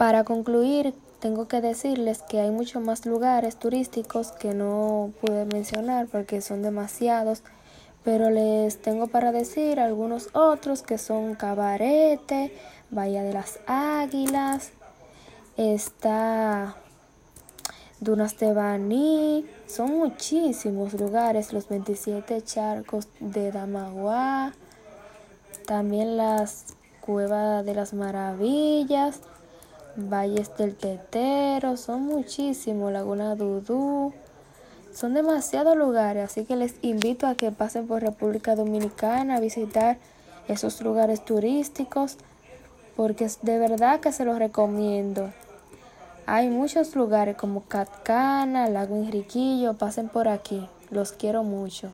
Para concluir, tengo que decirles que hay muchos más lugares turísticos que no pude mencionar porque son demasiados, pero les tengo para decir algunos otros que son Cabarete, Bahía de las Águilas, está Dunas de Baní, son muchísimos lugares, los 27 charcos de Damagua, también las Cuevas de las Maravillas, Valles del Tetero, son muchísimos, Laguna Dudú, son demasiados lugares, así que les invito a que pasen por República Dominicana a visitar esos lugares turísticos, porque de verdad que se los recomiendo. Hay muchos lugares como Catcana, Lago Enriquillo, pasen por aquí, los quiero mucho.